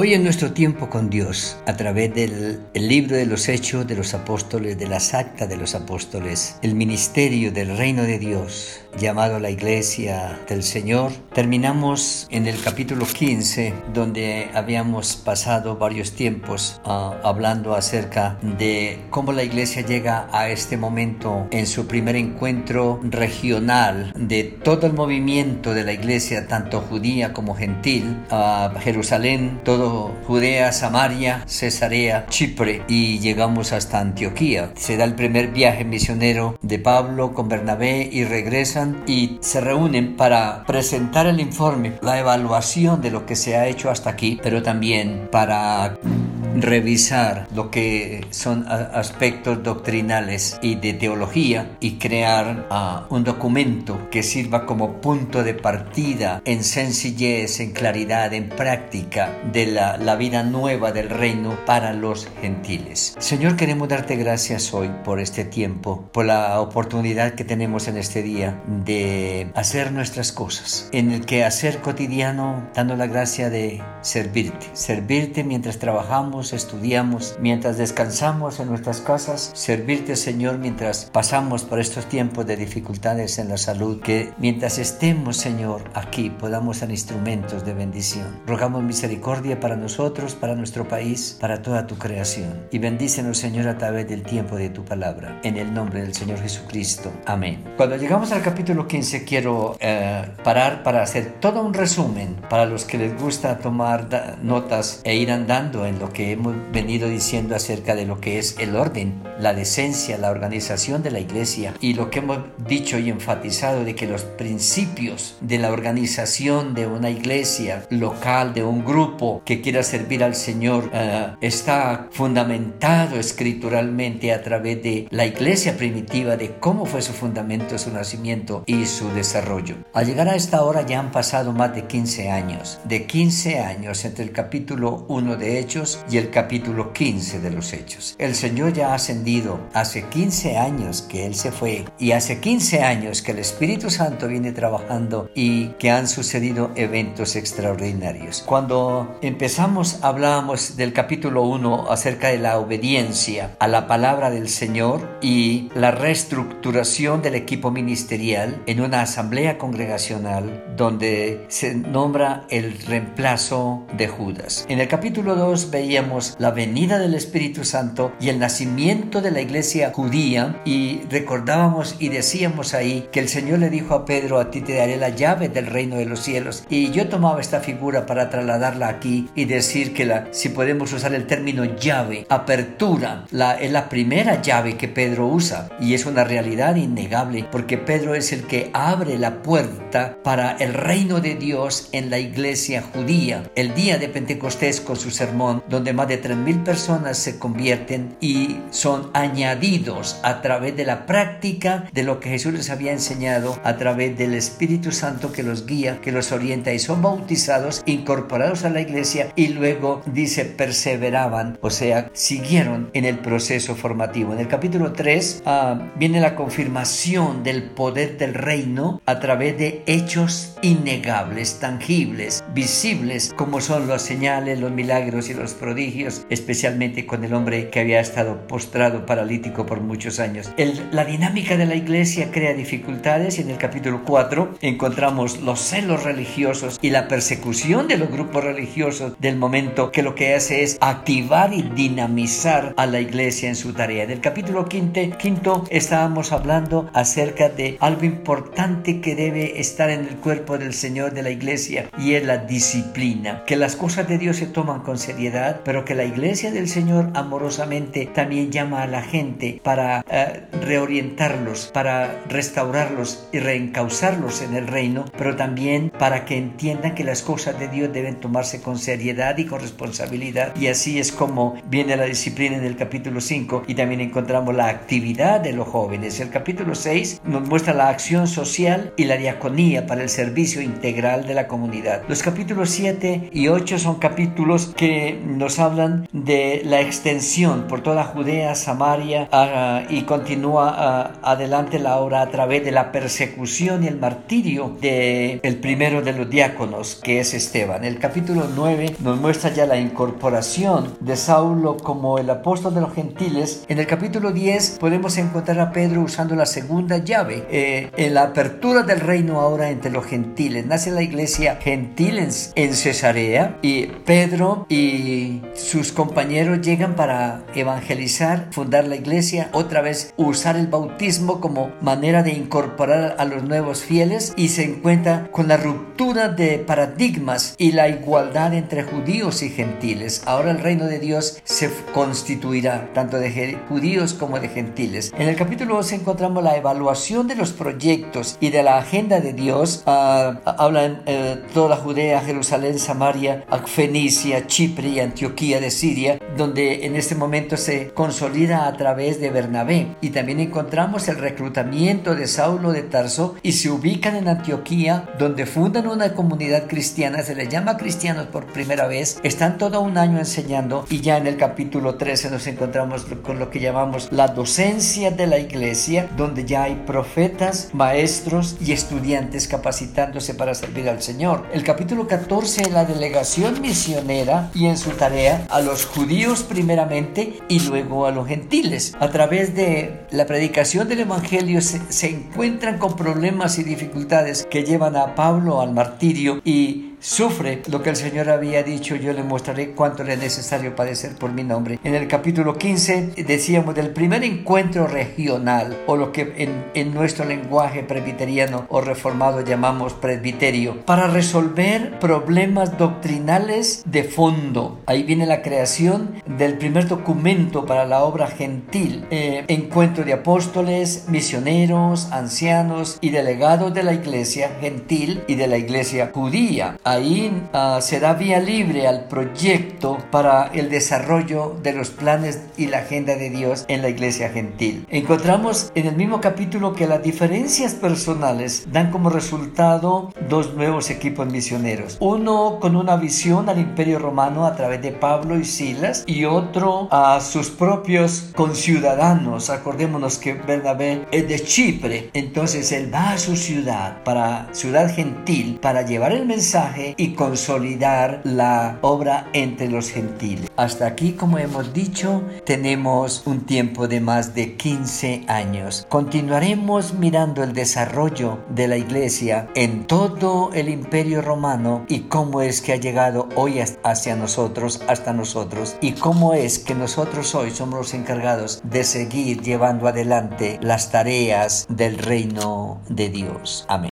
Hoy en nuestro tiempo con Dios, a través del libro de los Hechos de los Apóstoles, de las actas de los Apóstoles, el ministerio del reino de Dios, llamado la Iglesia del Señor, terminamos en el capítulo 15, donde habíamos pasado varios tiempos uh, hablando acerca de cómo la Iglesia llega a este momento en su primer encuentro regional de todo el movimiento de la Iglesia, tanto judía como gentil, a Jerusalén, todo Judea, Samaria, Cesarea, Chipre y llegamos hasta Antioquía. Se da el primer viaje misionero de Pablo con Bernabé y regresan y se reúnen para presentar el informe, la evaluación de lo que se ha hecho hasta aquí, pero también para revisar lo que son aspectos doctrinales y de teología y crear uh, un documento que sirva como punto de partida en sencillez, en claridad, en práctica de la, la vida nueva del reino para los gentiles. Señor, queremos darte gracias hoy por este tiempo, por la oportunidad que tenemos en este día de hacer nuestras cosas, en el que hacer cotidiano, dando la gracia de servirte, servirte mientras trabajamos, estudiamos, mientras descansamos en nuestras casas, servirte Señor mientras pasamos por estos tiempos de dificultades en la salud, que mientras estemos Señor aquí podamos ser instrumentos de bendición. Rogamos misericordia para nosotros, para nuestro país, para toda tu creación. Y bendícenos Señor a través del tiempo de tu palabra. En el nombre del Señor Jesucristo. Amén. Cuando llegamos al capítulo 15 quiero eh, parar para hacer todo un resumen para los que les gusta tomar notas e ir andando en lo que hemos venido diciendo acerca de lo que es el orden, la decencia, la organización de la iglesia y lo que hemos dicho y enfatizado de que los principios de la organización de una iglesia local, de un grupo que quiera servir al Señor, uh, está fundamentado escrituralmente a través de la iglesia primitiva, de cómo fue su fundamento, su nacimiento y su desarrollo. Al llegar a esta hora ya han pasado más de 15 años, de 15 años entre el capítulo 1 de Hechos y el capítulo 15 de los Hechos. El Señor ya ha ascendido hace 15 años que Él se fue y hace 15 años que el Espíritu Santo viene trabajando y que han sucedido eventos extraordinarios. Cuando empezamos hablábamos del capítulo 1 acerca de la obediencia a la palabra del Señor y la reestructuración del equipo ministerial en una asamblea congregacional donde se nombra el reemplazo de Judas. En el capítulo 2 veíamos la venida del Espíritu Santo y el nacimiento de la iglesia judía y recordábamos y decíamos ahí que el Señor le dijo a Pedro, a ti te daré la llave del reino de los cielos. Y yo tomaba esta figura para trasladarla aquí y decir que la, si podemos usar el término llave, apertura, la, es la primera llave que Pedro usa y es una realidad innegable porque Pedro es el que abre la puerta para el reino de Dios en la iglesia judía. El día de Pentecostés con su sermón, donde más de 3.000 personas se convierten y son añadidos a través de la práctica de lo que Jesús les había enseñado, a través del Espíritu Santo que los guía, que los orienta y son bautizados, incorporados a la iglesia y luego dice perseveraban, o sea, siguieron en el proceso formativo. En el capítulo 3 ah, viene la confirmación del poder del reino a través de hechos innegables, tangibles, visibles, como son las señales, los milagros y los prodigios, especialmente con el hombre que había estado postrado paralítico por muchos años. la dinámica de la iglesia crea dificultades y en el capítulo 4 encontramos los celos religiosos y la persecución de los grupos religiosos del momento que lo que hace es activar y dinamizar a la iglesia en su tarea. En el capítulo 5 quinto estábamos hablando acerca de algo importante que debe estar en el cuerpo del Señor de la iglesia y es la disciplina, que las cosas de Dios se toman con seriedad, pero que la iglesia del Señor amorosamente también llama a la gente para eh, reorientarlos, para restaurarlos y reencauzarlos en el reino, pero también para que entiendan que las cosas de Dios deben tomarse con seriedad y con responsabilidad. Y así es como viene la disciplina en el capítulo 5 y también encontramos la actividad de los jóvenes. El capítulo 6 nos muestra la acción social y la diaconía para el servicio integral de la comunidad. Los capítulos 7 y 8 son capítulos que nos hablan hablan de la extensión por toda Judea, Samaria ah, y continúa ah, adelante la obra a través de la persecución y el martirio de el primero de los diáconos que es Esteban. El capítulo 9 nos muestra ya la incorporación de Saulo como el apóstol de los gentiles. En el capítulo 10 podemos encontrar a Pedro usando la segunda llave eh, en la apertura del reino ahora entre los gentiles. Nace la iglesia gentil en, en Cesarea y Pedro y sus compañeros llegan para evangelizar, fundar la iglesia, otra vez usar el bautismo como manera de incorporar a los nuevos fieles y se encuentra con la ruptura de paradigmas y la igualdad entre judíos y gentiles. Ahora el reino de Dios se constituirá tanto de judíos como de gentiles. En el capítulo 2 encontramos la evaluación de los proyectos y de la agenda de Dios. Uh, toda Judea, Jerusalén, Samaria, Fenicia, Chipre y Antioquía de Siria, donde en este momento se consolida a través de Bernabé. Y también encontramos el reclutamiento de Saulo de Tarso y se ubican en Antioquía, donde fundan una comunidad cristiana, se les llama cristianos por primera vez, están todo un año enseñando y ya en el capítulo 13 nos encontramos con lo que llamamos la docencia de la iglesia, donde ya hay profetas, maestros y estudiantes capacitándose para servir al Señor. El capítulo 14, la delegación misionera y en su tarea a los judíos primeramente y luego a los gentiles. A través de la predicación del Evangelio se, se encuentran con problemas y dificultades que llevan a Pablo al martirio y sufre lo que el Señor había dicho, yo le mostraré cuánto le es necesario padecer por mi nombre. En el capítulo 15 decíamos del primer encuentro regional, o lo que en, nuestro lenguaje presbiteriano o reformado llamamos presbiterio, para resolver problemas doctrinales de fondo. Ahí viene la creación del primer documento para la obra gentil, eh, encuentro de apóstoles, misioneros, ancianos y delegados de la iglesia gentil y de la iglesia judía ahí uh, se da vía libre al proyecto para el desarrollo de los planes y la agenda de Dios en la iglesia gentil. Encontramos en el mismo capítulo que las diferencias personales dan como resultado dos nuevos equipos misioneros. Uno con una visión al imperio romano a través de Pablo y Silas y otro a sus propios conciudadanos. Acordémonos que Bernabé es de Chipre, entonces él va a su ciudad, para ciudad gentil, para llevar el mensaje y consolidar la obra entre los gentiles. Hasta aquí, como hemos dicho, tenemos un tiempo de más de 15 años. Continuaremos mirando el desarrollo de la iglesia en todo el imperio romano y cómo es que ha llegado hoy hacia nosotros, hasta nosotros, y cómo es que nosotros hoy somos los encargados de seguir llevando adelante las tareas del reino de Dios. Amén.